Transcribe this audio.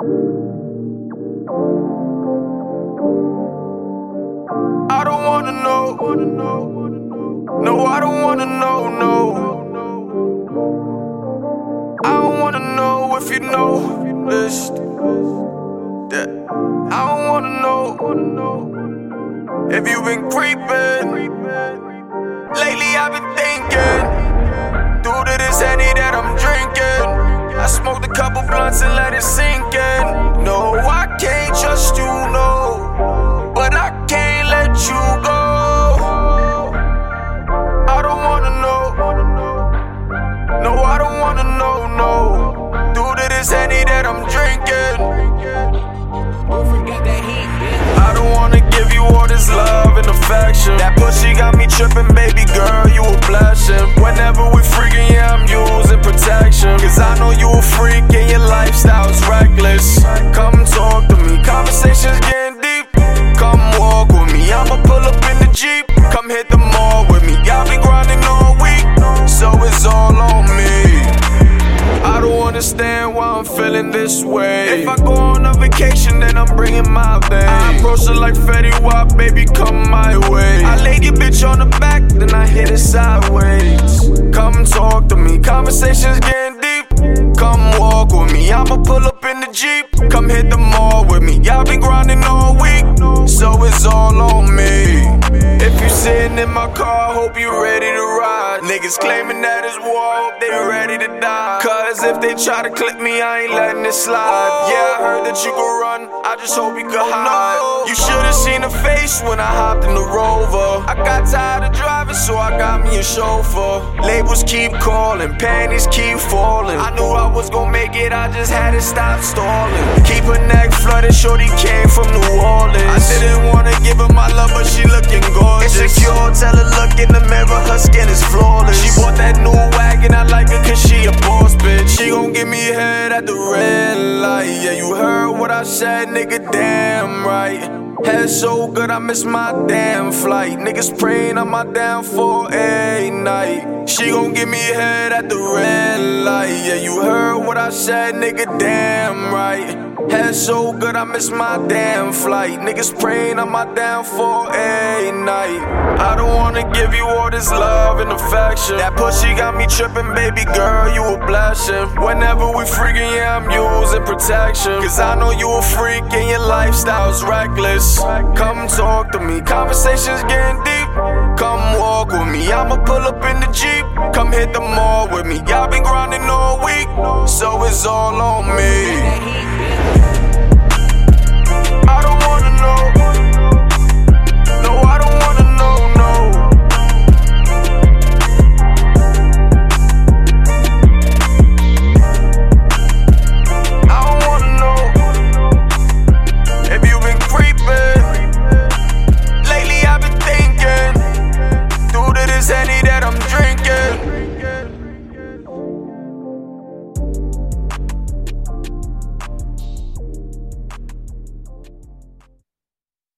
I don't wanna know. No, I don't wanna know, no. I don't wanna know if you know. I don't wanna know if you've been creeping. Lately, I've been thinking. Due to this Henny that I'm drinking, blessing. Whenever we freaking, yeah, I'm using protection. Cause I know you a freak and your lifestyle's reckless. Why I'm feeling this way. If I go on a vacation, then I'm bringing my babe. I approach her like Fetty Wap, baby, come my way. I lay your bitch on the back, then I hit it sideways. Come talk to me, conversations getting deep. Come walk with me, I'ma pull up in the Jeep. Come hit the mall with me, y'all been grinding all week. So it's all on me. If you sitting in my car, hope you ready to ride. Niggas claiming that it's war, hope they ready to die. They try to clip me, I ain't letting it slide. Yeah, I heard that you could run, I just hope you could hide. You should've seen the face when I hopped in the rover. I got tired of driving, so I got me a chauffeur. Labels keep calling, panties keep falling. I knew I was gonna make it, I just had to stop stalling. Keep her flooded, shorty came from New Orleans. I didn't wanna give her my love, but she looking gorgeous. Insecure, tell her look in the mirror, her skin is flawless. She bought that new wagon, I like her cause she a boss bitch. She gon' give me head at the red light. Yeah, you heard what I said, nigga, damn right. Head so good, I miss my damn flight. Niggas praying on my downfall every night. She gon' give me head at the red light. Yeah, you heard what I said, nigga, damn right. Head so good, I miss my damn flight. Niggas praying on my downfall every night. I don't wanna give you all this love and affection. That pussy got me tripping, baby girl, you a blessing. Whenever we freaking, yeah, I'm using protection. Cause I know you a freak and your lifestyle's reckless. Come talk to me, conversations getting deep. Come walk with me, I'ma pull up in the Jeep. Come hit the mall with me, y'all been. So it's all on me.